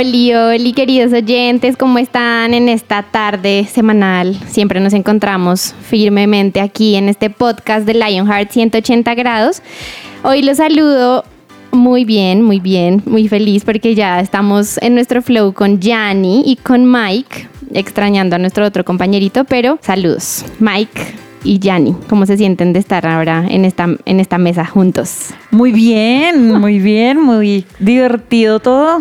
Oli, oli, queridos oyentes, ¿cómo están en esta tarde semanal? Siempre nos encontramos firmemente aquí en este podcast de Lionheart 180 grados. Hoy los saludo muy bien, muy bien, muy feliz porque ya estamos en nuestro flow con Yanni y con Mike, extrañando a nuestro otro compañerito, pero saludos. Mike, y Yanni, ¿cómo se sienten de estar ahora en esta, en esta mesa juntos? Muy bien, muy bien, muy divertido todo.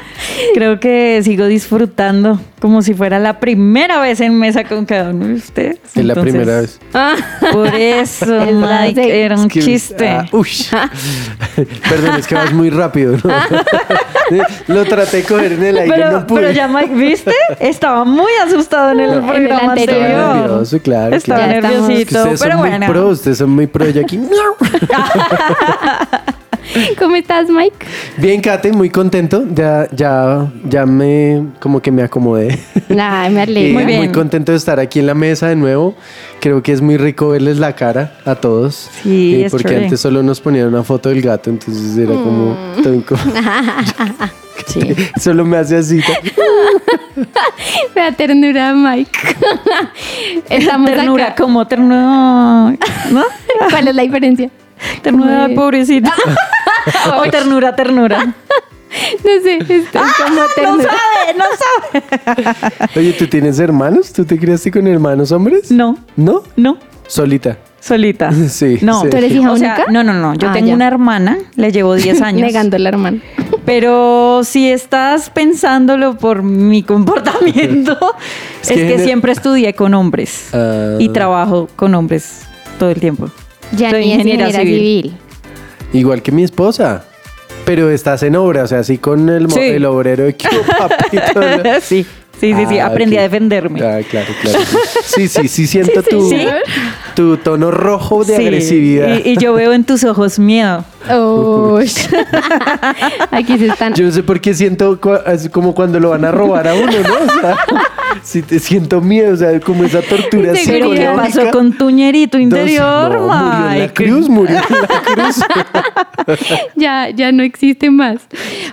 Creo que sigo disfrutando como si fuera la primera vez en mesa con cada uno de ustedes. Es la primera vez. Por eso, Mike, era un Es que- chiste. ah, uy. Perdón, es que vas muy rápido. ¿no? Lo traté de coger en el aire, Pero, no pude. pero ya Mike, ¿viste? Estaba muy asustado en el En el programa anterior. Estaba nervioso, claro. Estaba estamos- Es que nerviosito, ustedes pero son muy bueno. pro, ustedes son muy pro. Yo aquí. ¿Cómo estás, Mike? Bien, Kate, muy contento. Ya, ya, ya me, como que me acomodé. Nada, me Y alegro. Muy bien. Muy contento de estar aquí en la mesa de nuevo. Creo que es muy rico verles la cara a todos. Sí, Eh, es porque antes solo nos ponían una foto del gato, entonces era como, Mm. incómodo. Sí. Solo me hace así. Me da ternura, Mike. Estamos Ternura, acá. como ternura, ¿no? ¿Cuál es la diferencia? Ternura, pobrecita. o ternura, ternura. No sé, es como No sabe, no sabe. Oye, ¿tú tienes hermanos? ¿Tú te criaste con hermanos hombres? No, ¿No? no. Solita. Solita. Sí, No. sí. ¿Tú eres hija O sea, única? no, no, no. Yo Ah, tengo ya. una hermana, le llevo 10 años. Negando la hermana. Pero si estás pensándolo por mi comportamiento, Es es, que siempre estudié con hombres Ah. y trabajo con hombres todo el tiempo. Ya Soy ingeniera ingeniera civil. civil. Igual que mi esposa. Pero estás en obra, o sea, así con el, Sí. el obrero de Papito. ¿no? sí, sí, sí, sí. Ah, Aprendí a defenderme. Ah, claro, claro. Sí, sí, sí siento tu, sí. tu tono rojo de Sí, agresividad. Y, y yo veo en tus ojos miedo. Uy. Aquí se están. Yo no sé por qué siento como cuando lo van a robar a uno, ¿no? O sea, si te siento miedo, o sea, como esa tortura Sí, Pero ¿qué psicológica. pasó con tu ñerito Dos- interior, no, murió en la cruz, murió en la cruz. ya, ya no existe más.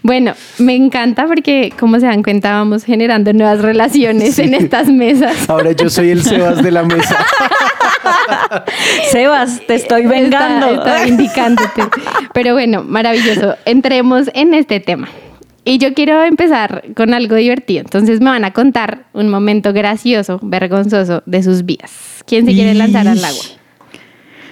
Bueno, me encanta porque, como se dan cuenta, vamos generando nuevas relaciones en estas mesas. Ahora yo soy el Sebas de la mesa. Sebas, te estoy vengando. Está, está indicándote. Pero bueno, maravilloso. Entremos en este tema. Y yo quiero empezar con algo divertido. Entonces me van a contar un momento gracioso, vergonzoso de sus vidas. ¿Quién se quiere lanzar al agua?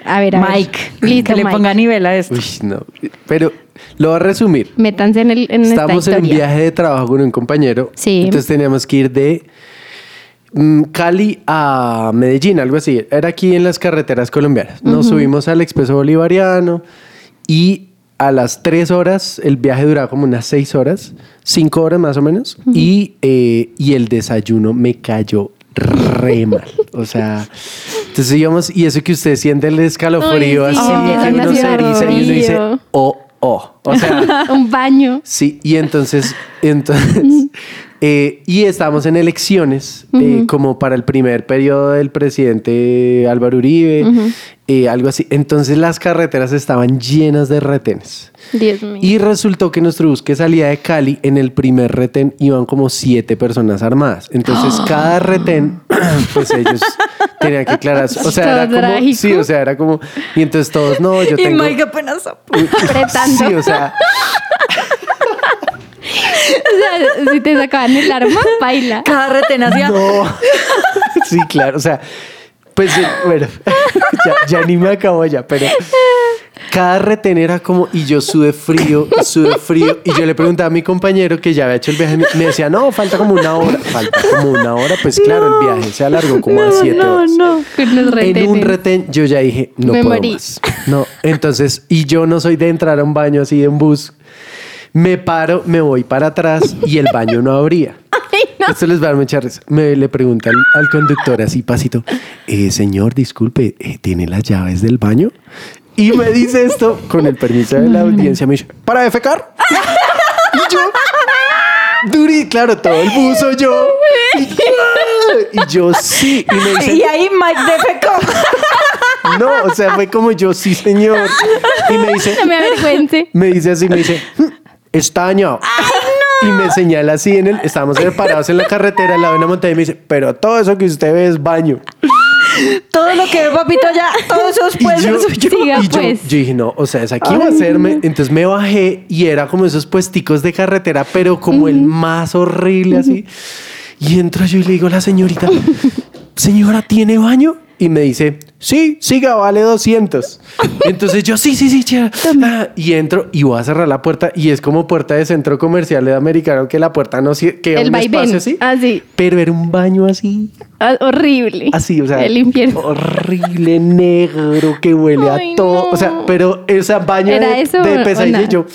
A ver, a ver. Mike, Listo, que le Mike. ponga nivel a esto. Uy, no. Pero lo voy a resumir. Métanse en, el, en Estamos esta en un viaje de trabajo con un compañero. Sí. Entonces teníamos que ir de mm, Cali a Medellín, algo así. Era aquí en las carreteras colombianas. Nos subimos al Expreso Bolivariano y a las tres horas, el viaje duraba como unas seis horas, cinco horas más o menos. y, eh, y el desayuno me cayó re mal. O sea, entonces íbamos, y eso que usted siente el escalofrío Ay, sí, así, empiezan que uno se eriza y uno dice, oh, oh. O sea, un baño. Sí, y entonces, entonces eh, y estábamos en elecciones, eh, como para el primer periodo del presidente Álvaro Uribe, eh, algo así. Entonces las carreteras estaban llenas de retenes. Dios mío. Y resultó que nuestro bus que salía de Cali, en el primer retén iban como siete personas armadas. Entonces cada retén, pues ellos tenían que aclarar. O sea, era como... trágico. Sí, o sea, era como... Y entonces todos, no, yo Y tengo... Mike apenas... Apretando. Sí, o sea... O sea, si te sacaban el arma, baila. Cada retén hacía... No. Sí, claro. O sea, pues bueno, ya, ya ni me acabo ya, pero cada retén era como, y yo sudé frío, sudé frío. Y yo le preguntaba a mi compañero que ya había hecho el viaje, me decía, no, falta como una hora. Falta como una hora, pues claro, el viaje se alargó como a siete horas. Con los En un retén yo ya dije, no Me puedo morí. más. No, entonces, y yo no soy de entrar a un baño así de un bus. Me paro, me voy para atrás y el baño no abría. Esto les va a dar mucha risa. Me le pregunta al, al conductor así pasito, "Eh, señor, disculpe, eh, ¿tiene las llaves del baño? Y me dice esto, con el permiso de la audiencia, me dice, ¿para defecar? Y yo, Duri, claro, todo el buzo yo. Y, y yo sí. Y me dice, Y ahí Mike defecó. no, o sea, fue como yo, sí, señor. Y me dice, No me avergüence. me dice así, me dice, "Mm, está dañado. Y me señala así en el, estábamos parados en la carretera al lado de una montaña y me dice, pero todo eso que usted ve es baño. Todo lo que ve papito ya, todo eso Y después yo, soy yo. Siga, y yo- pues. yo dije, no, o sea, es aquí va a hacerme. Entonces me bajé y era como esos puesticos de carretera, pero como el más horrible así. Y entro yo y le digo a la señorita, señora, ¿tiene baño? Y me dice, sí, siga, vale 200. Entonces yo, sí, sí, sí, chévere. Ah, Y entro y voy a cerrar la puerta y es como puerta de centro comercial de americano que la puerta no se- queda El un vaivén. espacio así. Así. Pero era un baño así. Ah, horrible. Así, o sea, El infierno. horrible, negro, que huele Ay, a todo. no. O sea, pero esa baño ¿Era de, eso de pesadilla, nada? yo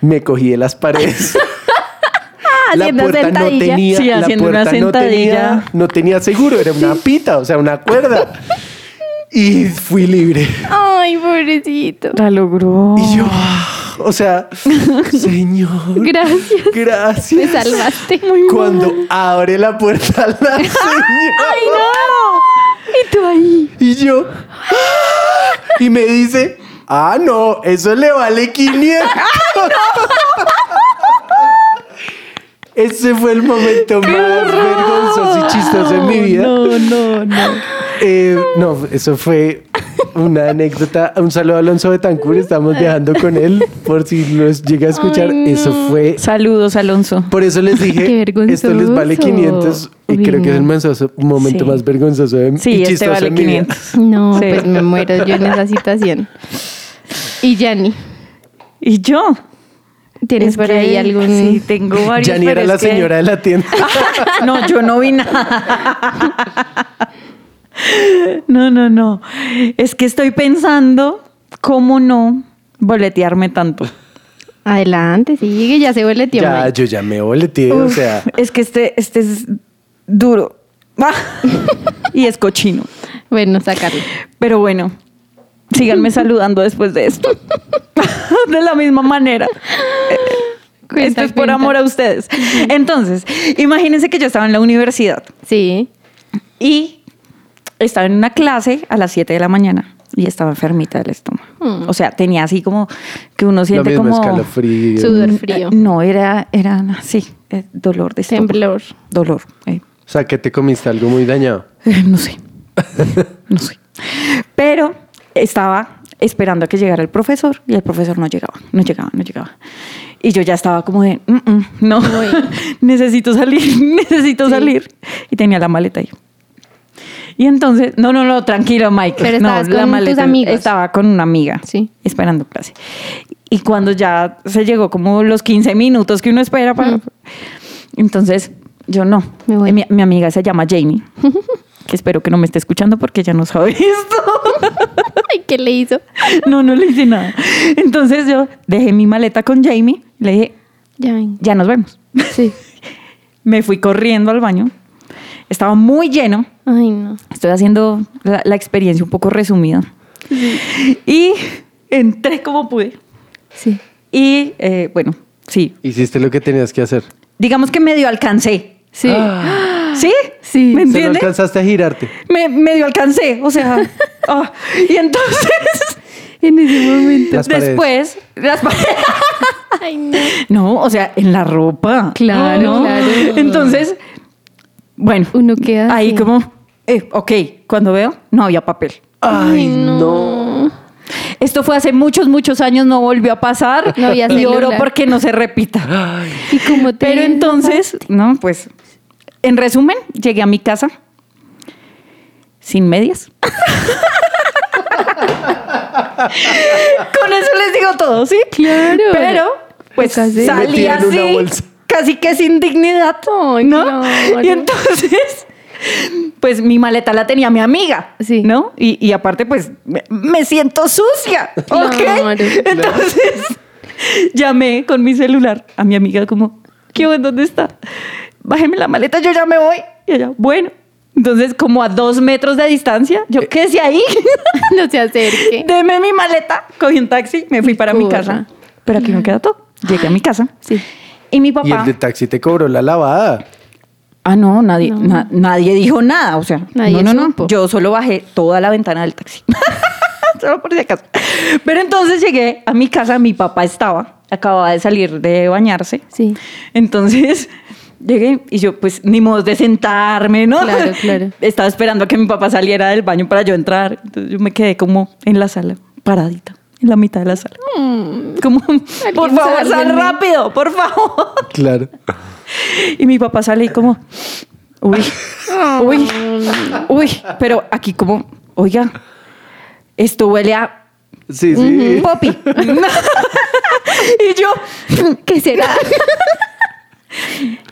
me cogí de las paredes. la puerta no tenía, Sí, la haciendo una puerta no tenía, sentadilla. no tenía seguro, era una pita, o sea, una cuerda. Y fui libre. Ay, pobrecito. La logró. Y yo, ah, o sea, señor, Gracias. gracias. Me salvaste. Cuando abre la puerta la señora. ¡Ay, no! Y tú ahí. Y yo. ¡ah! Y me dice, ah, no, eso le vale 500. Ese fue el momento más vergonzoso y chistoso de mi vida. No, no, no. Eh, no, eso fue una anécdota. Un saludo a Alonso de Tancur, estamos viajando con él, por si los llega a escuchar. Ay, no. Eso fue. Saludos, Alonso. Por eso les dije, Qué vergonzoso. esto les vale 500 y Uy, creo que es el mensazo- momento Sí. más vergonzoso de, y Sí, este vale de mi vida. 500. No, Sí. pues me muero yo en esa situación. Y Yanni, ¿Y yo? ¿tienes Es por que ahí algún...? Sí, tengo varios. Ya ni pero era la que- señora de la tienda. No, yo no vi nada. No, no, no. Es que estoy pensando cómo no boletearme tanto. Adelante, sigue, ya se tío. ya, yo ya me boleteé, o sea. es que este, este es duro. Y es cochino. Bueno, sacarlo. Pero bueno, síganme saludando después de esto. de la misma manera. Cuenta, esto es por cuenta. amor a ustedes. Entonces, imagínense que yo estaba en la universidad Sí. y estaba en una clase a las 7 de la mañana y estaba enfermita del estómago. O sea, tenía así como que uno Lo siente mismo, como... escalofrío. Sudor frío. No, era, era sí, eh, dolor de estómago. Temblor. Dolor. eh. O sea, que te comiste algo muy dañado. Eh, No sé. No sé. Pero estaba esperando a que llegara el profesor y el profesor no llegaba, no llegaba, no llegaba. Y yo ya estaba como de, "Mm, mm, no, necesito salir, necesito Sí. salir. Y tenía la maleta ahí. Y entonces, no, no, no, tranquilo, Mike. Pero no, con tus amigos. Estaba con una amiga, Sí. esperando clase. Y cuando ya se llegó como los 15 minutos que uno espera para... Entonces, yo no. Voy. Mi, mi amiga se llama Jamie, que espero que no me esté escuchando porque ya no sabe esto. Ay, ¿qué le hizo? no, no le hice nada. Entonces yo dejé mi maleta con Jamie, le dije, Ya ya nos vemos. Sí. Me fui corriendo al baño. Estaba muy lleno. Ay, no. Estoy haciendo la, la experiencia un poco resumida. Y entré como pude. Sí. Y eh, bueno, sí. Hiciste lo que tenías que hacer. Digamos que medio alcancé. Sí. ¿Sí? Sí. ¿Me Se no entiendes? alcanzaste a girarte. Me, medio alcancé. O sea. ah, y entonces. En ese momento. Las paredes. después. Las paredes. Ay, no. No, o sea, en la ropa. Claro, ¿no? claro. Entonces, bueno, Uno queda ahí así. como, eh, ok, cuando veo, no había papel. Ay, no. Esto fue hace muchos, muchos años, no volvió a pasar. No había y oro celular. porque no se repita. ¿Y cómo te Pero entonces, no, pues, en resumen, llegué a mi casa sin medias. Con eso les digo todo, ¿sí? Claro. Pero, pues salí Metida en una así, bolsa. Casi que sin dignidad, ¿no? claro. Y entonces, pues mi maleta la tenía mi amiga, Sí. ¿no? Y, y aparte, pues me, me siento sucia, ¿ok? Claro. Entonces, llamé con mi celular a mi amiga como, ¿qué onda? ¿Dónde está? Bájeme la maleta, yo ya me voy. Y ella, bueno. Entonces, como a dos metros de distancia, yo, Eh. ¿qué decía ahí? No se acerque. Deme mi maleta, cogí un taxi, me fui para mi casa. Pero aquí no queda todo. Llegué a mi casa. Sí. Y mi Y papá. el de taxi te cobró la lavada. Ah, no, nadie, No. na- nadie dijo nada. O sea, Nadie no, no, supo. no. Yo solo bajé toda la ventana del taxi. solo por si acaso. Pero entonces llegué a mi casa, mi papá estaba, acababa de salir de bañarse. Sí. Entonces llegué y yo, pues, ni modo de sentarme, ¿no? Claro, claro. Estaba esperando a que mi papá saliera del baño para yo entrar. Entonces yo me quedé como en la sala, paradita, en la mitad de la sala. Como, por favor, sal rápido, por favor. Claro. Y mi papá sale y como, uy, uy, uy, pero aquí como, oiga, esto huele a Sí, sí. popi. y yo, ¿Qué será?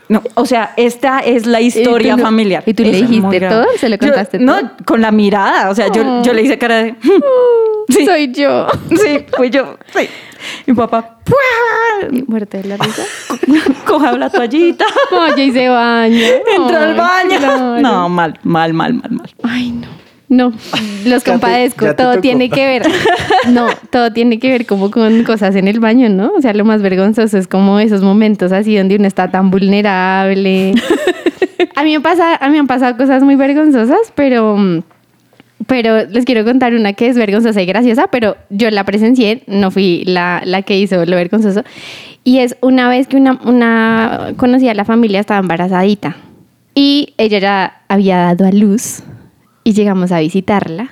no, o sea, esta es la historia ¿Y tú no- familiar. y tú le dijiste todo? ¿Se lo Yo- contaste No, todo? con la mirada, o sea, yo, yo le hice cara de, sí, Soy yo. sí, fui yo, sí. Mi papá, muerte de la risa. coja la toallita, Oye, y se baña. entra al baño. claro. No, mal, mal, mal, mal, mal. Ay, no. No, los compadezco, ya te todo tocó. tiene que ver. No, todo tiene que ver como con cosas en el baño, ¿no? O sea, lo más vergonzoso es como esos momentos así donde uno está tan vulnerable. A mí me pasa, a mí me han pasado cosas muy vergonzosas, pero mm, pero les quiero contar una que es vergonzosa y graciosa, pero yo la presencié, no fui la, la que hizo lo vergonzoso. Y es una vez que una, una conocida de la familia estaba embarazadita y ella ya había dado a luz y llegamos a visitarla.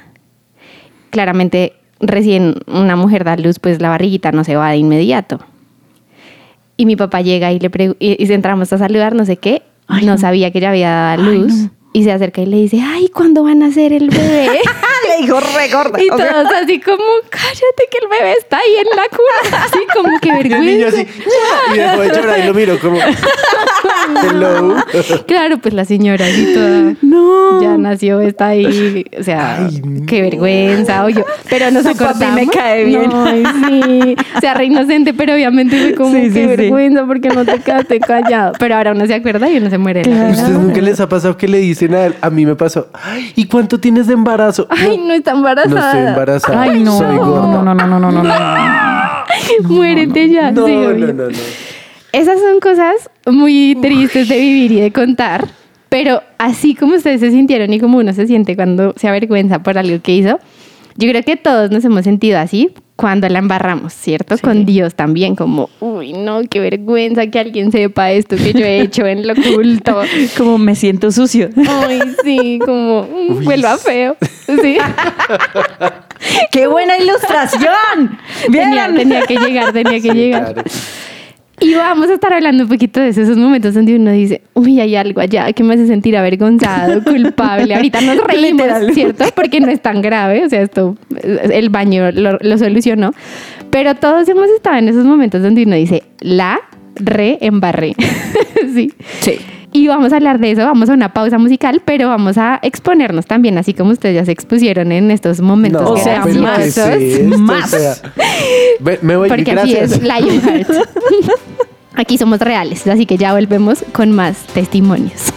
Claramente, recién una mujer da luz, pues la barriguita no se va de inmediato. Y mi papá llega y le y, y entramos a saludar, no sé qué. Ay, no, no. sabía que ella había dado a Ay, luz. no. Y se acerca y le dice, ay, ¿cuándo van a hacer el bebé? Le dijo re gorda. y todos así como, cállate que el bebé está ahí en la cuna. Así como que Y el niño vergüenza. así. Y de llorar y lo miro como. Hello. Claro, pues la señora así toda. No. Ya nació, está ahí. O sea, Ay, no. qué vergüenza. Oye, pero nos acordamos. me cae bien. No, ay, sí. O sea, re inocente, pero obviamente fue como, Sí, qué sí, vergüenza porque no te quedaste callado. Pero ahora uno se acuerda y uno se muere. Claro. ¿A risa. ustedes nunca les ha pasado que le dicen a él? A mí me pasó. "Ay, ¿Y cuánto tienes de embarazo? Ay, no está No embarazada. estoy embarazada. Ay, no. Soy gorda. No, no, no, no, no, no, no. Muérete ya. No, sí, no, no, no. Esas son cosas muy tristes de vivir y de contar, pero así como ustedes se sintieron y como uno se siente cuando se avergüenza por algo que hizo, yo creo que todos nos hemos sentido así cuando la embarramos, ¿cierto? Sí. Con Dios también, como, uy, no, qué vergüenza que alguien sepa esto que yo he hecho en lo oculto. Como me siento sucio. Ay, sí, como, mm, Uy. vuelva feo. Sí. ¡Qué buena ilustración! Tenía, tenía que llegar, tenía que Sí, llegar. claro. Y vamos a estar hablando un poquito de eso, esos momentos donde uno dice, uy, hay algo allá que me hace sentir avergonzado, culpable. Ahorita nos reímos, Literal. ¿cierto? Porque no es tan grave, o sea, esto, el baño lo, lo solucionó. Pero todos hemos estado en esos momentos donde uno dice, la re embarré. sí. Sí. Y vamos a hablar de eso, vamos a una pausa musical, pero vamos a exponernos también, así como ustedes ya se expusieron en estos momentos No, pero sea, ¿qué es graciosos. esto? más. O sea, me voy, Porque gracias. así es Lionheart. Aquí somos reales, así que ya volvemos con más testimonios.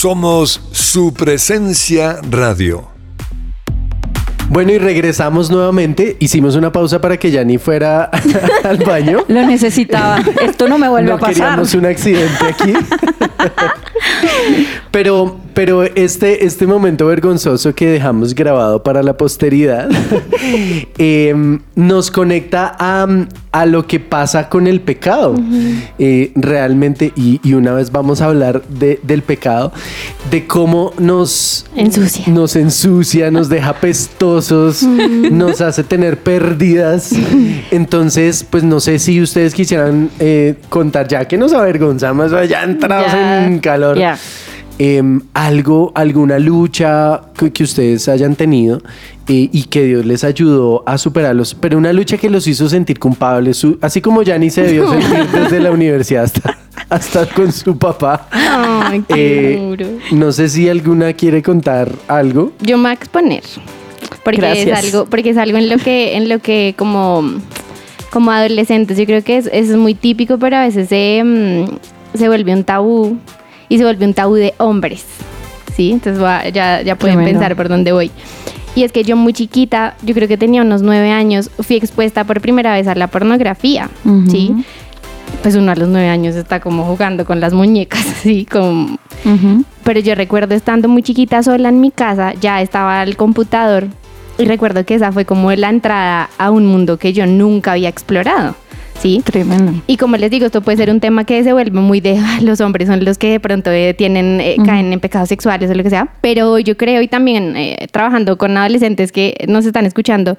Somos su presencia radio. Bueno, y regresamos nuevamente. Hicimos una pausa para que Yanni fuera al baño. Lo necesitaba. Esto no me vuelve no a pasar. queríamos un accidente aquí. pero, pero este, este momento vergonzoso que dejamos grabado para la posteridad em, nos conecta a, a, lo que pasa con el pecado. Eh, realmente, y, y, una vez vamos a hablar de, del pecado, de cómo nos ensucia, nos, ensucia, nos deja pestosos, nos hace tener pérdidas. Entonces, pues no sé si ustedes quisieran eh, contar, ya que nos avergonzamos, ya entrados en calor. Em, algo, alguna lucha que, ustedes hayan tenido eh, y que Dios les ayudó a superarlos, pero una lucha que los hizo sentir culpables, así como ni se debió sentir desde la universidad hasta, hasta con su papá. Ay, qué eh, duro. No sé si alguna quiere contar algo. Yo me voy a exponer. Porque es algo, porque es algo en lo que, en lo que como, como adolescentes, yo creo que es, es muy típico, pero a veces se, mm, se vuelve un tabú y se volvió un tabú de hombres. ¿Sí? Entonces ya, ya pueden pensar por dónde voy. Y es que yo muy chiquita, yo creo que tenía unos nueve años, fui expuesta por primera vez a la pornografía, ¿sí? Pues uno a los nueve años está como jugando con las muñecas, ¿sí? Como... Pero yo recuerdo estando muy chiquita sola en mi casa, ya estaba el computador y recuerdo que esa fue como la entrada a un mundo que yo nunca había explorado. ¿Sí? Tremendo. Y como les digo, esto puede ser un tema que se vuelve muy de ah, los hombres son los que de pronto eh, tienen, eh, caen en pecados sexuales o lo que sea, pero yo creo y también eh, trabajando con adolescentes que nos están escuchando,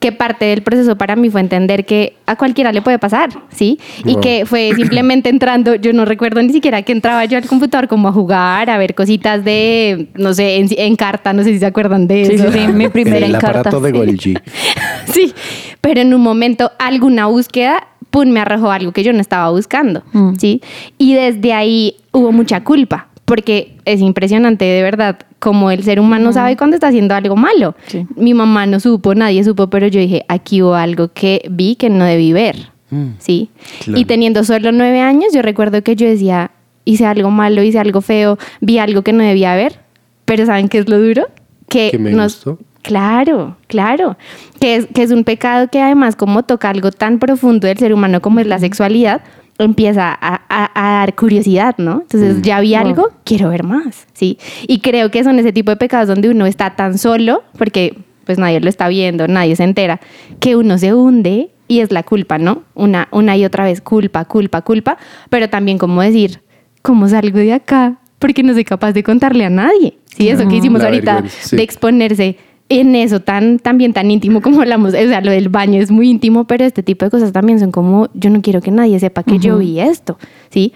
que parte del proceso para mí fue entender que a cualquiera le puede pasar, ¿sí? Y que fue simplemente entrando, yo no recuerdo ni siquiera que entraba yo al computador como a jugar, a ver cositas de, no sé, en, carta, no sé si se acuerdan de eso. Sí, sí, mi primera el en carta. de Golgi. sí, pero en un momento alguna búsqueda pum, me arrojó algo que yo no estaba buscando, mm. ¿sí? Y desde ahí hubo mucha culpa, porque es impresionante de verdad como el ser humano sabe cuando está haciendo algo malo. Mi mamá no supo, nadie supo, pero yo dije, aquí hubo algo que vi que no debí ver, mm. ¿sí? Y teniendo solo nueve años, yo recuerdo que yo decía, hice algo malo, hice algo feo, vi algo que no debía ver, pero ¿saben qué es lo duro? Que, me nos, Claro, claro. Que es, que es un pecado que además como toca algo tan profundo del ser humano como es la sexualidad, empieza a, dar curiosidad, ¿no? Entonces mm. ya vi algo, quiero ver más, ¿sí? Y creo que son ese tipo de pecados donde uno está tan solo, porque pues nadie lo está viendo, nadie se entera, que uno se hunde y es la culpa, ¿no? Una, una y otra vez, culpa, culpa, culpa, pero también como decir, ¿cómo salgo de acá? Porque no soy capaz de contarle a nadie, ¿sí? Eso que hicimos ahorita, de exponerse en eso tan también tan íntimo como hablamos, o sea, lo del baño es muy íntimo, pero este tipo de cosas también son como, yo no quiero que nadie sepa que yo vi esto, ¿sí?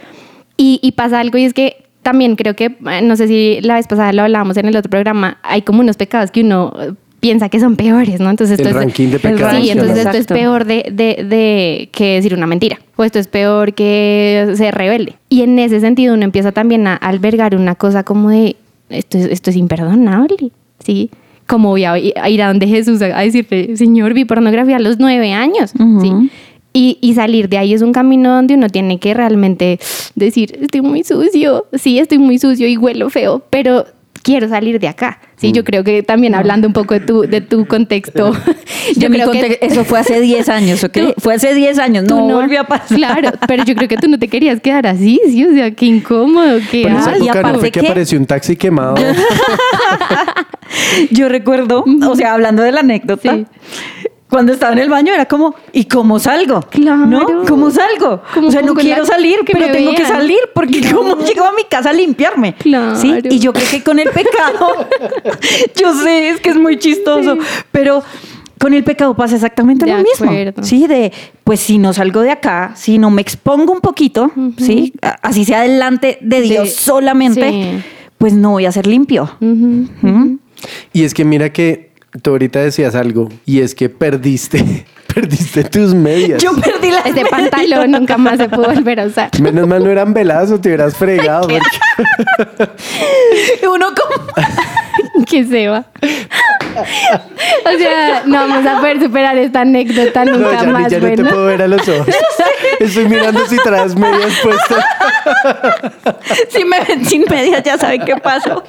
Y, y, pasa algo y es que también creo que, eh, no sé si la vez pasada lo hablábamos en el otro programa, hay como unos pecados que uno eh, piensa que son peores, ¿no? Entonces esto el ranking de pecados. Sí, entonces esto es peor de, de, de, que decir una mentira, o esto es peor que ser rebelde. Y en ese sentido uno empieza también a albergar una cosa como de, esto es, esto es imperdonable, ¿sí? Como voy a ir a donde Jesús a decirle, Señor, vi pornografía a los nueve años, ¿sí? Y, y, salir de ahí es un camino donde uno tiene que realmente decir, estoy muy sucio, sí, estoy muy sucio y huelo feo, pero quiero salir de acá. Sí, yo mm. creo que también hablando un poco de tu, de tu contexto. yo creo que eso fue hace 10 años, ¿ok? fue hace 10 años, no, no, volvió a pasar. Claro, pero yo creo que tú no te querías quedar así, sí, o sea, qué incómodo, qué Pero esa época no fue que, apareció un taxi quemado. yo recuerdo, o sea, hablando de la anécdota, cuando estaba en el baño era como, ¿y cómo salgo? Claro. ¿No? ¿Cómo salgo? o sea, no quiero salir, pero tengo que salir porque ¿cómo llego a mi casa a limpiarme? Claro. ¿Sí? Y yo creo que con el pecado, yo sé, es que es muy chistoso, pero con el pecado pasa exactamente lo mismo. Sí, de, pues si no salgo de acá, si no me expongo un poquito, ¿sí? Así sea delante de Dios solamente, pues no voy a ser limpio. Y es que mira que Tú ahorita decías algo y es que perdiste, perdiste tus medias. Yo perdí las Ese pantalón nunca más se pudo volver a usar. Menos mal no eran veladas o te hubieras fregado. Uno como... que se va. O sea, no vamos a poder superar esta anécdota nunca no, más. Ya no te puedo ver a los ojos. Estoy mirando si traes medias puestas. Si me ven sin medias, ya saben qué pasó.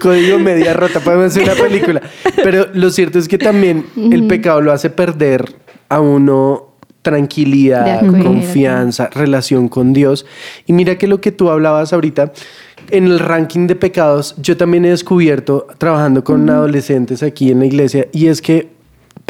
Código media rota, podemos hacer una película. Pero lo cierto es que también el pecado lo hace perder a uno tranquilidad, confianza, relación con Dios. Y mira que lo que tú hablabas ahorita, en el ranking de pecados, yo también he descubierto, trabajando con adolescentes aquí en la iglesia, y es que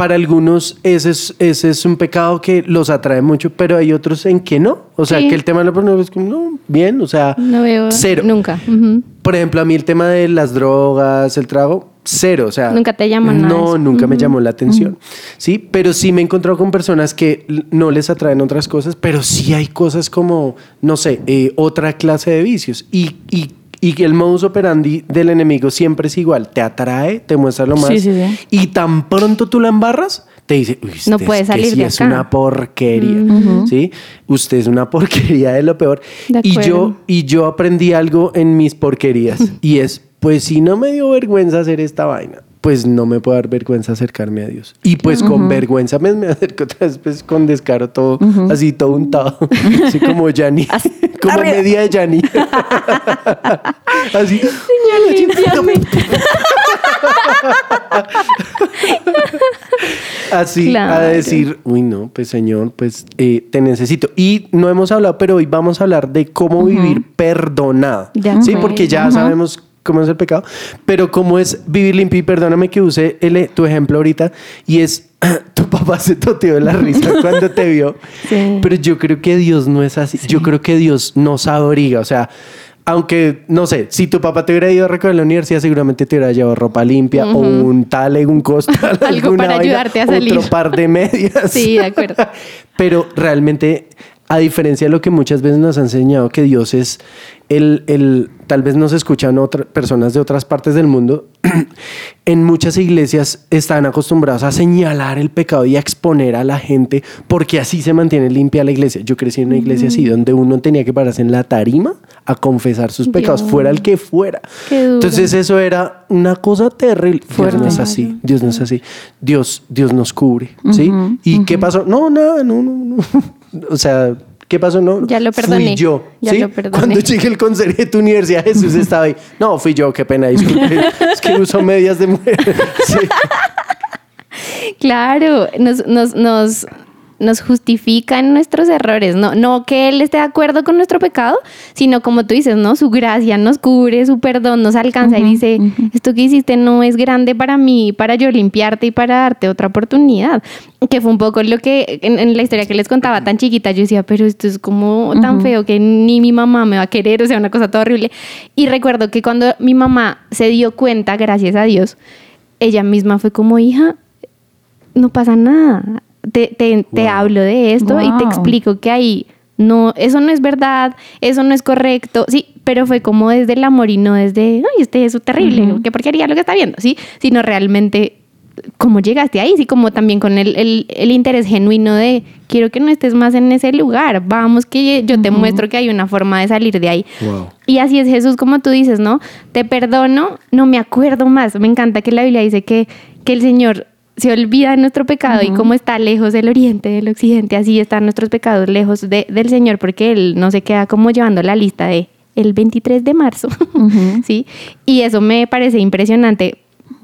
para algunos ese es, ese es un pecado que los atrae mucho, pero hay otros en que no. O sea, Sí. que el tema de la pornografía es como, no, bien, o sea, No veo cero. nunca. Ujú. Por ejemplo, a mí el tema de las drogas, el trago, cero. O sea, Nunca te llamó No, nunca me llamó la atención. Sí, pero sí me he encontrado con personas que no les atraen otras cosas, pero sí hay cosas como, no sé, eh, otra clase de vicios. Y, y, y el modus operandi del enemigo siempre es igual. Te atrae, te muestra lo más. Sí, sí, sí. Y tan pronto tú la embarras, te dice, Uy, No usted puede es que salir de es acá". una porquería. ¿Sí? Usted es una porquería de lo peor. De y yo, y yo aprendí algo en mis porquerías. y es, pues si no me dio vergüenza hacer esta vaina, pues no me puede dar vergüenza acercarme a Dios. Y pues con vergüenza me, me acerco otra vez, pues con descaro todo, así todo untado. así como Yanni. como arriba. media de Yanni. así. Así a decir, uy no, pues señor, pues eh, te necesito. Y no hemos hablado, pero hoy vamos a hablar de cómo vivir perdonado. De Sí, porque ya sabemos cómo es el pecado, pero cómo es vivir limpio. Y perdóname que use el- tu ejemplo ahorita, y es, tu papá se toteó de la risa cuando te vio. Sí. Pero yo creo que Dios no es así. Yo creo que Dios nos abriga. O sea, aunque, no sé, si tu papá te hubiera ido a recoger la universidad, seguramente te hubiera llevado ropa limpia o un tale, un costal, Algo alguna para vaina, ayudarte a salir. Otro par de medias. Sí, de acuerdo. Pero realmente, a diferencia de lo que muchas veces nos ha enseñado, que Dios es el, el tal vez nos escuchan otras personas de otras partes del mundo, en muchas iglesias están acostumbrados a señalar el pecado y a exponer a la gente porque así se mantiene limpia la iglesia. Yo crecí en una iglesia así, donde uno tenía que pararse en la tarima a confesar sus pecados, Dios. fuera el que fuera. Entonces eso era una cosa terrible. Dios no es así. Dios no es así. Dios, Dios nos cubre. ¿Sí? ¿Y qué pasó? No, nada, no, no, no. O sea, ¿qué pasó? No. Ya lo Fui perdoné. yo. Ya ¿sí? lo perdoné. Cuando llegué el conserje de tu universidad, Jesús estaba ahí. No, fui yo, qué pena, disculpe. es que uso medias de mujer. Sí. Claro, nos, nos, nos, nos justifican nuestros errores. No, no que Él esté de acuerdo con nuestro pecado, sino como tú dices, ¿no? Su gracia nos cubre, su perdón nos alcanza y dice, esto que hiciste no es grande para mí, para yo limpiarte y para darte otra oportunidad. Que fue un poco lo que en, en la historia que les contaba tan chiquita, yo decía, pero esto es como tan feo que ni mi mamá me va a querer, o sea, una cosa toda horrible. Y recuerdo que cuando mi mamá se dio cuenta, gracias a Dios, ella misma fue como, hija, no pasa nada. Te, te, te Wow. hablo de esto y te explico que ahí no, eso no es verdad, eso no es correcto, sí, pero fue como desde el amor y no desde, ay, este es terrible, qué porquería lo que está viendo, sí, sino realmente cómo llegaste ahí, sí, como también con el, el, el interés genuino de quiero que no estés más en ese lugar, vamos que yo te muestro que hay una forma de salir de ahí. Wow. Y así es Jesús, como tú dices, ¿no? Te perdono, no me acuerdo más. Me encanta que la Biblia dice que, que el Señor se olvida de nuestro pecado y como está lejos del oriente, del occidente, así están nuestros pecados lejos de- del Señor, porque Él no se queda como llevando la lista de el 23 de marzo, ¿sí? Y eso me parece impresionante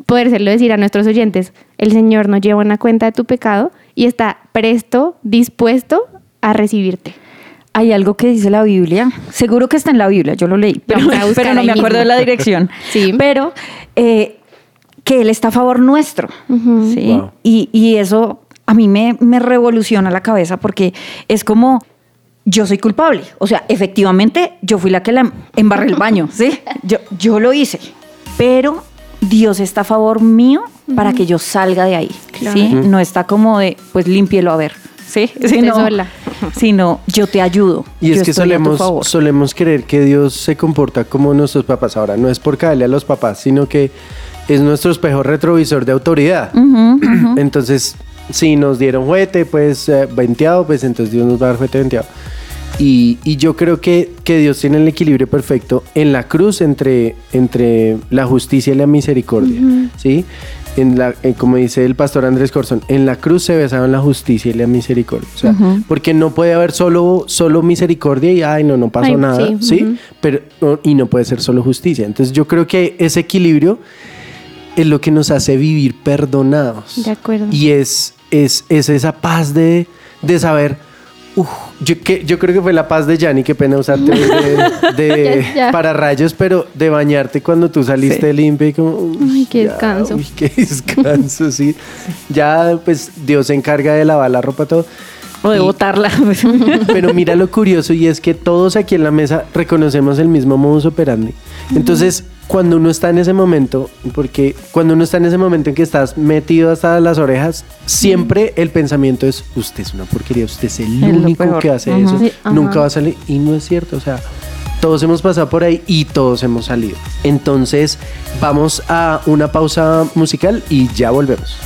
podérselo decir a nuestros oyentes. El Señor no lleva una cuenta de tu pecado y está presto, dispuesto a recibirte. Hay algo que dice la Biblia, seguro que está en la Biblia, yo lo leí, pero, pero no me acuerdo mismo. de la dirección. Sí. Pero eh, que Él está a favor nuestro. ¿sí? Wow. y, y eso a mí me, me revoluciona la cabeza porque es como yo soy culpable. O sea, efectivamente yo fui la que la embarré el baño, ¿sí? Yo, yo lo hice, pero Dios está a favor mío para que yo salga de ahí, Claro. ¿sí? No está como de, pues límpielo a ver, ¿sí? Sino- sola. Sino yo te ayudo. Y es yo que estoy a tu solemos, favor. solemos creer que Dios se comporta como nuestros papás. Ahora, no es por caerle a los papás, sino que es nuestro espejo retrovisor de autoridad. Entonces, si nos dieron juguete, pues eh, venteado, pues entonces Dios nos va a dar juguete venteado. Y, y yo creo que, que Dios tiene el equilibrio perfecto en la cruz entre, entre la justicia y la misericordia. ¿sí? En la, eh, como dice el pastor Andrés Corzón, en la cruz se besaron la justicia y la misericordia. O sea, porque no puede haber solo, solo misericordia y, ay, no, no pasó Ay, nada. sí. Pero, y no puede ser solo justicia. Entonces yo creo que ese equilibrio es lo que nos hace vivir perdonados. De acuerdo. Y es, es, es esa paz de, de saber, uf, yo, que, yo creo que fue la paz de Yanni, qué pena usarte de, de- Ya, ya. para rayos, pero de bañarte cuando tú saliste Sí. limpia y como... Ay, qué ya, descanso. Uy, qué descanso, sí. Ya, pues, Dios se encarga de lavar la ropa, todo. O de Y- botarla. Pero mira lo curioso y es que todos aquí en la mesa reconocemos el mismo modus operandi. Entonces, cuando uno está en ese momento, porque cuando uno está en ese momento en que estás metido hasta las orejas, siempre el pensamiento es, usted es una porquería, usted es el Es único que hace eso, Sí, nunca va a salir. Y no es cierto, o sea, todos hemos pasado por ahí y todos hemos salido. Entonces, vamos a una pausa musical y ya volvemos.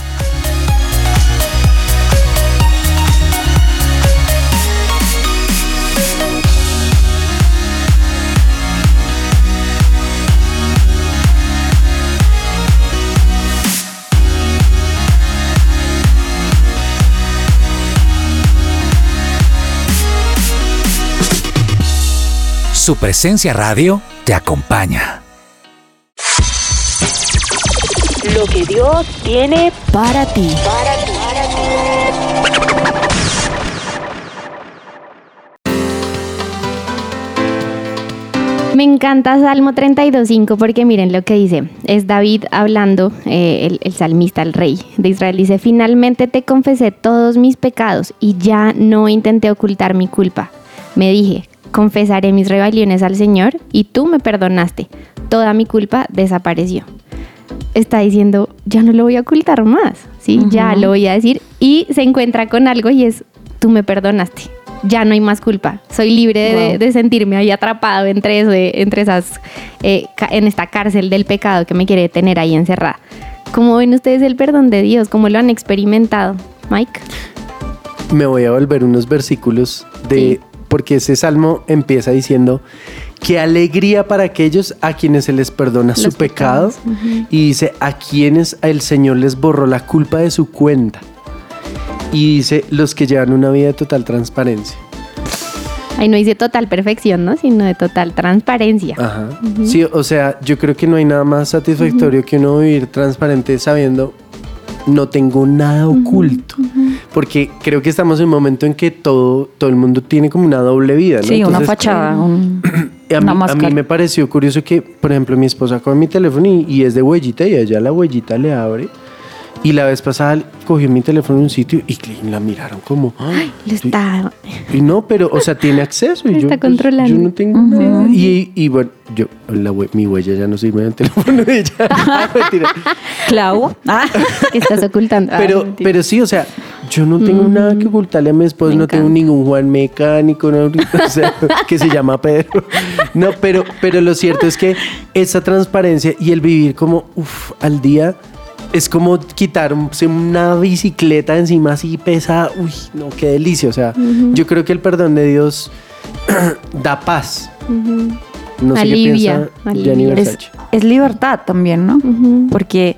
Su presencia radio te acompaña. Lo que Dios tiene Para ti. Me encanta Salmo 32.5 porque miren lo que dice. Es David hablando, eh, el, el salmista, el rey de Israel. Dice, finalmente te confesé todos mis pecados y ya no intenté ocultar mi culpa. Me dije, confesaré mis rebeliones al Señor y tú me perdonaste. Toda mi culpa desapareció. Está diciendo, ya no lo voy a ocultar más, ¿sí? Ya lo voy a decir. Y se encuentra con algo y es, tú me perdonaste. Ya no hay más culpa. Soy libre de, Wow. de sentirme ahí atrapado entre, ese- entre esas, eh, en esta cárcel del pecado que me quiere tener ahí encerrada. ¿Cómo ven ustedes el perdón de Dios? ¿Cómo lo han experimentado? Mike. me voy a volver unos versículos de Sí. Porque ese salmo empieza diciendo qué alegría para aquellos a quienes se les perdona su pecado y dice a quienes el Señor les borró la culpa de su cuenta y dice los que llevan una vida de total transparencia. Ahí no dice total perfección, ¿no? Sino de total transparencia. Ajá. Sí, o sea, yo creo que no hay nada más satisfactorio que uno vivir transparente sabiendo no tengo nada oculto. Porque creo que estamos en un momento en que todo, todo el mundo tiene como una doble vida, ¿no? Sí, una fachada. un- A mí, a mí me pareció curioso que, por ejemplo, mi esposa coge mi teléfono y, y es de huellita y allá la huellita le abre. Y la vez pasada cogió mi teléfono en un sitio y la miraron como... "Ay, Lo está... y no, pero, o sea, tiene acceso. Y yo, está pues, controlando. yo no tengo nada. Y, y bueno, yo, la mi huella ya no sirve en el teléfono de ella. Clavo. Ah. que estás ocultando. Pero, pero sí, o sea, yo no tengo nada que ocultarle a mi esposo, Me no tengo ningún Juan mecánico, no, o sea, que se llama Pedro. No, pero, pero lo cierto es que esa transparencia y el vivir como uf, al día es como quitarse una bicicleta encima así pesada. Uy, no, qué delicia. O sea, yo creo que el perdón de Dios da paz. No sé Alivia, qué piensa alivia. Es, es libertad también, ¿no? Porque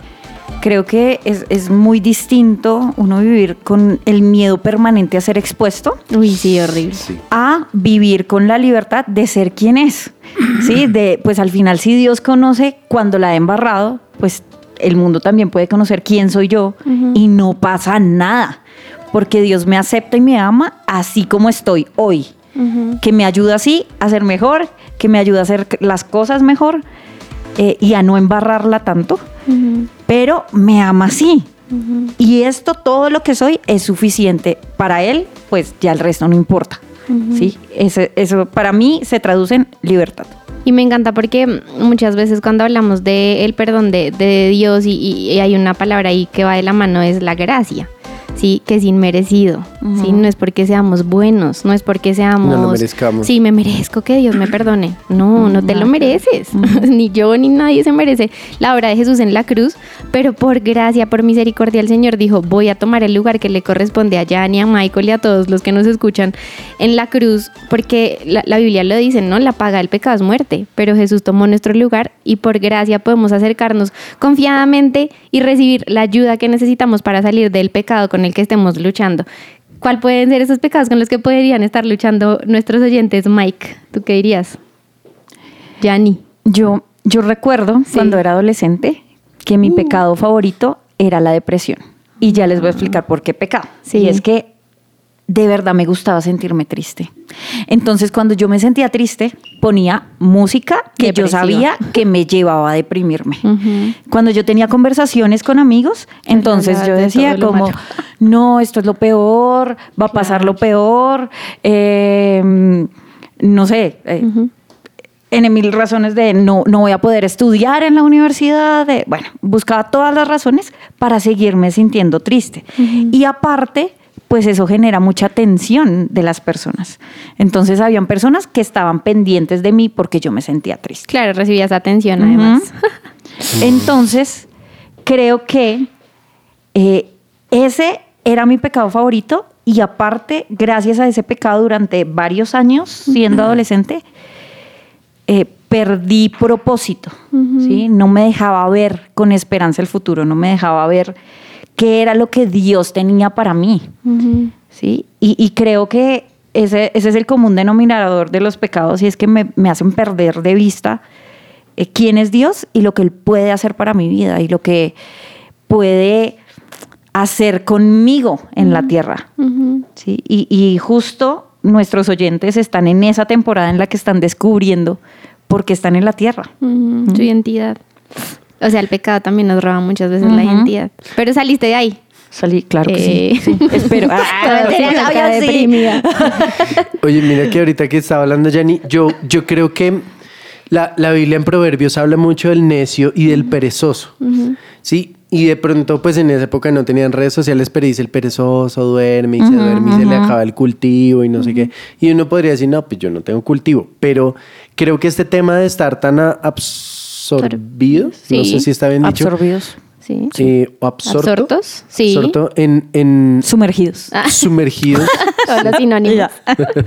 creo que es, es muy distinto uno vivir con el miedo permanente a ser expuesto Uy, sí, horrible. Sí. a vivir con la libertad de ser quien es. Sí, de pues al final si Dios conoce cuando la he embarrado, pues el mundo también puede conocer quién soy yo y no pasa nada, porque Dios me acepta y me ama así como estoy hoy. Que me ayuda así a ser mejor, que me ayuda a hacer las cosas mejor eh, y a no embarrarla tanto, pero me ama así. Y esto, todo lo que soy, es suficiente para él, pues ya el resto no importa. ¿sí? Ese- eso para mí se traduce en libertad. Y me encanta porque muchas veces cuando hablamos del el perdón de, de Dios y, y hay una palabra ahí que va de la mano es la gracia. Sí, que es inmerecido. Sí, no es porque seamos buenos, no es porque seamos. No lo merezcamos. Sí, me merezco que Dios me perdone. No, no te lo mereces. ni yo ni nadie se merece la obra de Jesús en la cruz, pero por gracia, por misericordia, el Señor dijo: Voy a tomar el lugar que le corresponde a Yanni, a Michael y a todos los que nos escuchan en la cruz, porque la, la Biblia lo dice, ¿no? La paga del pecado es muerte, pero Jesús tomó nuestro lugar y por gracia podemos acercarnos confiadamente y recibir la ayuda que necesitamos para salir del pecado con el que estemos luchando. ¿Cuál pueden ser esos pecados con los que podrían estar luchando nuestros oyentes, Mike? ¿Tú qué dirías? Yanni. Yo, yo recuerdo Sí. cuando era adolescente que mi pecado favorito era la depresión. Y ya les voy a explicar por qué pecado. Sí. Y es que de verdad me gustaba sentirme triste. Entonces, cuando yo me sentía triste, ponía música que yo sabía que me llevaba a deprimirme. Cuando yo tenía conversaciones con amigos, entonces yo de decía como, no, esto es lo peor, va a pasar lo peor, eh, no sé. eh, en mil razones de no, no voy a poder estudiar en la universidad, de, bueno, buscaba todas las razones para seguirme sintiendo triste. Y aparte, pues eso genera mucha tensión de las personas. Entonces habían personas que estaban pendientes de mí porque yo me sentía triste. Claro, recibías atención además. Entonces, creo que eh, ese era mi pecado favorito y aparte, gracias a ese pecado durante varios años, siendo adolescente, eh, perdí propósito, ¿sí? No me dejaba ver con esperanza el futuro, no me dejaba ver qué era lo que Dios tenía para mí, ¿sí? Y, y creo que ese, ese es el común denominador de los pecados y es que me, me hacen perder de vista eh, quién es Dios y lo que Él puede hacer para mi vida y lo que puede hacer conmigo en la tierra. ¿sí? Y, y justo nuestros oyentes están en esa temporada en la que están descubriendo por qué están en la tierra. Su identidad. O sea, el pecado también nos roba muchas veces la identidad. Pero saliste de ahí. Salí, claro que Eh. sí. sí. Espero. Ah, Toda sí, sí. Oye, mira que ahorita que estaba hablando Jenny, yo, yo creo que la, la Biblia en Proverbios habla mucho del necio y del perezoso. Sí, y de pronto, pues en esa época no tenían redes sociales, pero dice el perezoso duerme y se duerme y se le acaba el cultivo y no sé qué. Y uno podría decir, no, pues yo no tengo cultivo. Pero creo que este tema de estar tan a- absorbido, no sé si está bien dicho. Absorbidos, Sí. eh, o absorto. Absortos, sí. Absorto en, en sumergidos. sumergidos. Todos los sinónimos.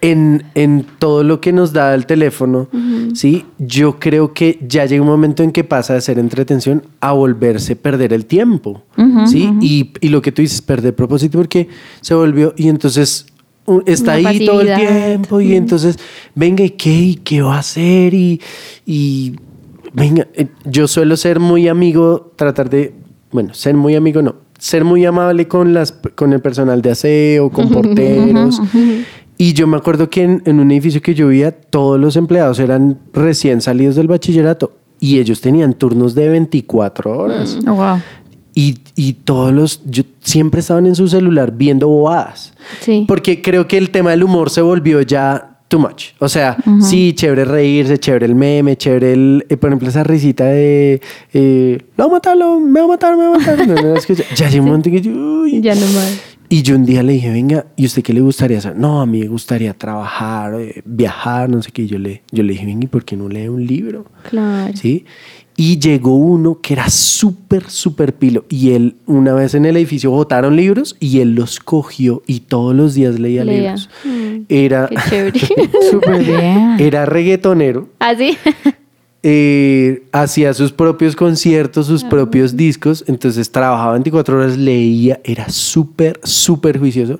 En, en todo lo que nos da el teléfono, ¿sí? Yo creo que ya llega un momento en que pasa de ser entretención a volverse perder el tiempo, ¿sí? y, y lo que tú dices, perder propósito porque se volvió y entonces está Una ahí todo el tiempo y entonces, venga, ¿y qué? ¿Y qué va a hacer? Y, y venga, eh, yo suelo ser muy amigo, tratar de, bueno, ser muy amigo no, ser muy amable con, las, con el personal de aseo, con porteros. Y yo me acuerdo que en, en un edificio que yo vivía, todos los empleados eran recién salidos del bachillerato y ellos tenían turnos de 24 horas. Oh, wow. Y, y todos los, yo, siempre estaban en su celular viendo bobadas. Sí. Porque creo que el tema del humor se volvió ya too much. O sea, sí, chévere reírse, chévere el meme, chévere el, eh, por ejemplo, esa risita de, eh, lo voy a matar, lo- me va a matar, me va a matar. No, no, es que ya, ya un momento en que yo, uy. Ya no más. Y yo un día le dije, venga, ¿y usted qué le gustaría hacer? No, a mí me gustaría trabajar, eh, viajar, no sé qué. Y Yo le, yo le dije, venga, ¿y por qué no lee un libro? Claro. ¿Sí? Y llegó uno que era súper, súper pilo. Y él, una vez en el edificio, botaron libros y él los cogió y todos los días leía, Leía. libros. Mm, Era, Qué chévere. Súper bien. era reggaetonero. Así. eh, hacía sus propios conciertos, sus propios discos, entonces trabajaba 24 horas, leía, era súper, súper juicioso.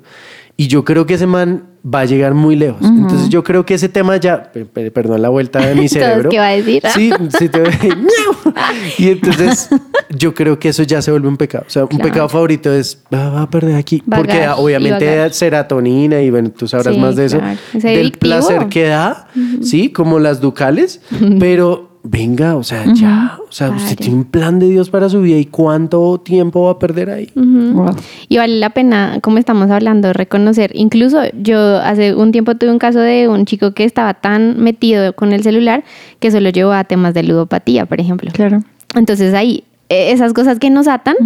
Y yo creo que ese man va a llegar muy lejos. Entonces yo creo que ese tema ya, per- per- perdón la vuelta de mi cerebro. ¿qué va a decir? Sí, sí te. Y entonces yo creo que eso ya se vuelve un pecado. O sea, un pecado favorito es, va, va a perder aquí. Porque obviamente serotonina y bueno, tú sabrás Sí, más de eso. claro. Es Del placer que da, ¿sí? Como las ducales, pero venga, o sea, ya, o sea, usted tiene un plan de Dios para su vida y cuánto tiempo va a perder ahí. Wow. Y vale la pena, como estamos hablando, reconocer. Incluso yo hace un tiempo tuve un caso de un chico que estaba tan metido con el celular que solo llevó a temas de ludopatía, por ejemplo. Claro. Entonces ahí, eh, esas cosas que nos atan,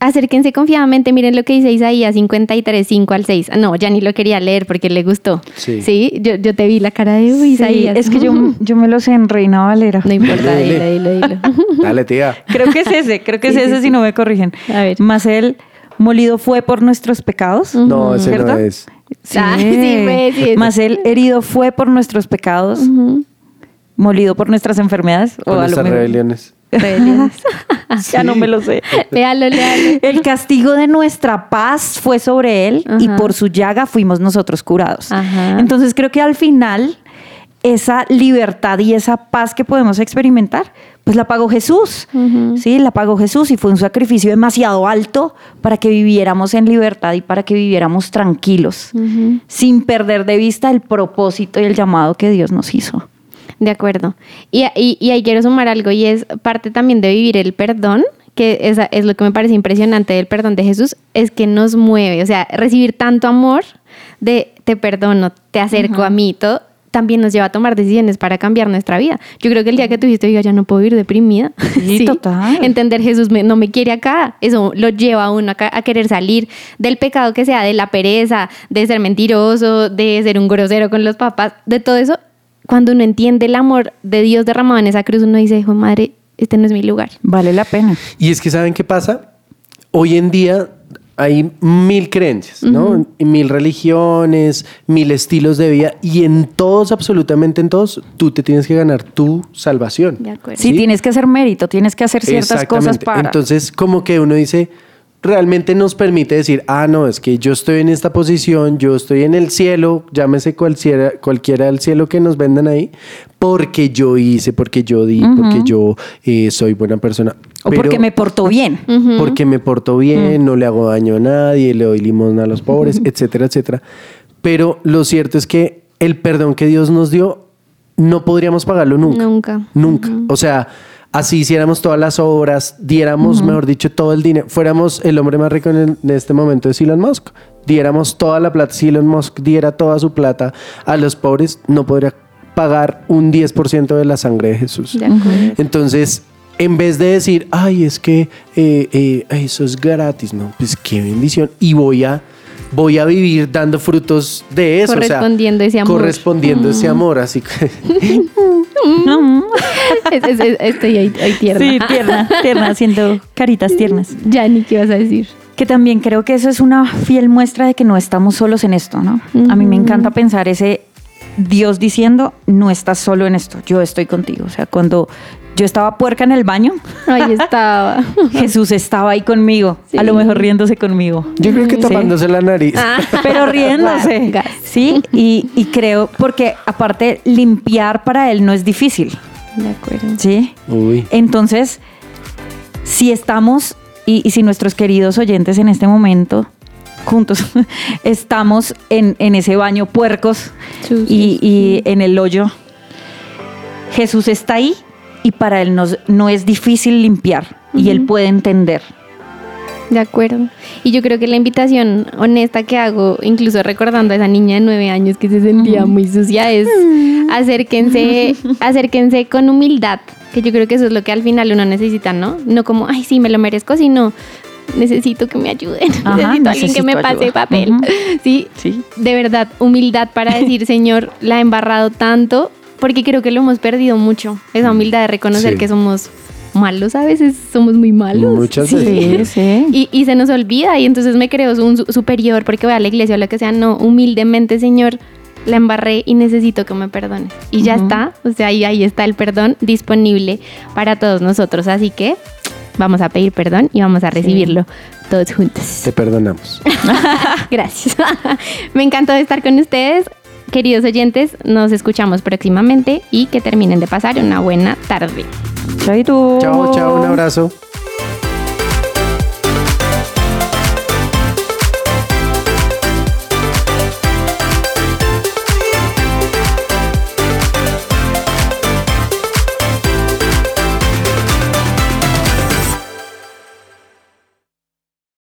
acérquense confiadamente, miren lo que dice Isaías 53, 5 al 6. Ah, No, ya ni lo quería leer porque le gustó. Sí. yo, yo te vi la cara de uy, Sí, Isaías. es que yo, yo me lo sé en Reina Valera. No importa, Dile, dilo, dilo, dilo. Dale, tía. Creo que es ese, creo que Sí, es sí, ese sí. si no me corrigen. A ver. Más él molido fue por nuestros pecados. No, ese no ¿Verdad? es. Ah, sí, fue, sí, es. Más él herido fue por nuestros pecados. Molido por nuestras enfermedades. Con a lo nuestras mejor- rebeliones. Ya no me lo sé. léalo, léalo. El castigo de nuestra paz fue sobre él y por su llaga fuimos nosotros curados. Ajá. Entonces creo que al final esa libertad y esa paz que podemos experimentar pues la pagó Jesús. Sí, la pagó Jesús y fue un sacrificio demasiado alto para que viviéramos en libertad y para que viviéramos tranquilos, sin perder de vista el propósito y el llamado que Dios nos hizo. De acuerdo. Y, y, y ahí quiero sumar algo y es parte también de vivir el perdón, que es, es lo que me parece impresionante del perdón de Jesús, es que nos mueve, o sea, recibir tanto amor de te perdono, te acerco a mí, todo, también nos lleva a tomar decisiones para cambiar nuestra vida. Yo creo que el día que tú dijiste, ya no puedo vivir deprimida. Sí, total. Entender Jesús me- no me quiere acá. Eso lo lleva a uno a, a querer salir del pecado que sea, de la pereza, de ser mentiroso, de ser un grosero con los papás, de todo eso. Cuando uno entiende el amor de Dios derramado en esa cruz, uno dice, hijo madre, este no es mi lugar. Vale la pena. Y es que ¿saben qué pasa? Hoy en día hay mil creencias, ¿no? Mil religiones, mil estilos de vida y en todos, absolutamente en todos, tú te tienes que ganar tu salvación. De acuerdo. Sí, tienes que hacer mérito, tienes que hacer ciertas cosas Exactamente. para. Entonces, como que uno dice, realmente nos permite decir, ah, no, es que yo estoy en esta posición, yo estoy en el cielo, llámese cualquiera, cualquiera del cielo que nos vendan ahí, porque yo hice, porque yo di, porque yo eh, soy buena persona. o porque me portó bien. porque me porto bien, no le hago daño a nadie, le doy limosna a los pobres, etcétera, etcétera. Pero lo cierto es que el perdón que Dios nos dio, no podríamos pagarlo nunca. Nunca. Nunca. O sea, así hiciéramos todas las obras, diéramos, mejor dicho, todo el dinero, fuéramos el hombre más rico en, el- en este momento es Elon Musk, diéramos toda la plata, si Elon Musk diera toda su plata a los pobres, no podría pagar un 10% de la sangre de Jesús. Entonces, en vez de decir, ay, es que eh, eh, eso es gratis, no, pues qué bendición. Y voy a, voy a vivir dando frutos de eso. o sea, Correspondiendo ese amor. Correspondiendo ese amor. Así que Es- es- es- estoy ahí, ahí tierna. Sí, tierna, tierna, haciendo caritas tiernas. Yanni, ¿qué vas a decir? Que también creo que eso es una fiel muestra de que no estamos solos en esto, ¿no? A mí me encanta pensar ese Dios diciendo, no estás solo en esto, yo estoy contigo. O sea, cuando yo estaba puerca en el baño, Ahí estaba. Jesús estaba ahí conmigo, a lo mejor riéndose conmigo. yo creo que Sí. tapándose la nariz. Ah. Pero riéndose. Sí, y, y creo, porque aparte limpiar para él no es difícil, De acuerdo. ¿sí? Uy. Entonces, si estamos, y, y si nuestros queridos oyentes en este momento, juntos, estamos en, en ese baño puercos y en el hoyo, Jesús está ahí y para él no es difícil limpiar y él puede entender. De acuerdo. Y yo creo que la invitación honesta que hago, incluso recordando a esa niña de nueve años que se sentía muy sucia, es acérquense, acérquense con humildad, que yo creo que eso es lo que al final uno necesita, ¿no? No como, ay, sí, me lo merezco, sino necesito que me ayuden, Ajá, necesito alguien que me necesito pase papel. Sí, Sí. de verdad, humildad para decir, Señor, la he embarrado tanto, porque creo que lo hemos perdido mucho, esa humildad de reconocer Sí. que somos malos, a veces somos muy malos. Muchas veces. sí. Y, y se nos olvida y entonces me creo un su- superior porque voy a la iglesia o lo que sea. No, humildemente, Señor, la embarré y necesito que me perdones. Y ya está, o sea, ahí, ahí está el perdón disponible para todos nosotros. Así que vamos a pedir perdón y vamos a recibirlo todos juntos. Te perdonamos. Gracias. me encantó estar con ustedes. Queridos oyentes, nos escuchamos próximamente y que terminen de pasar una buena tarde. Chaito. Chao, chao, un abrazo.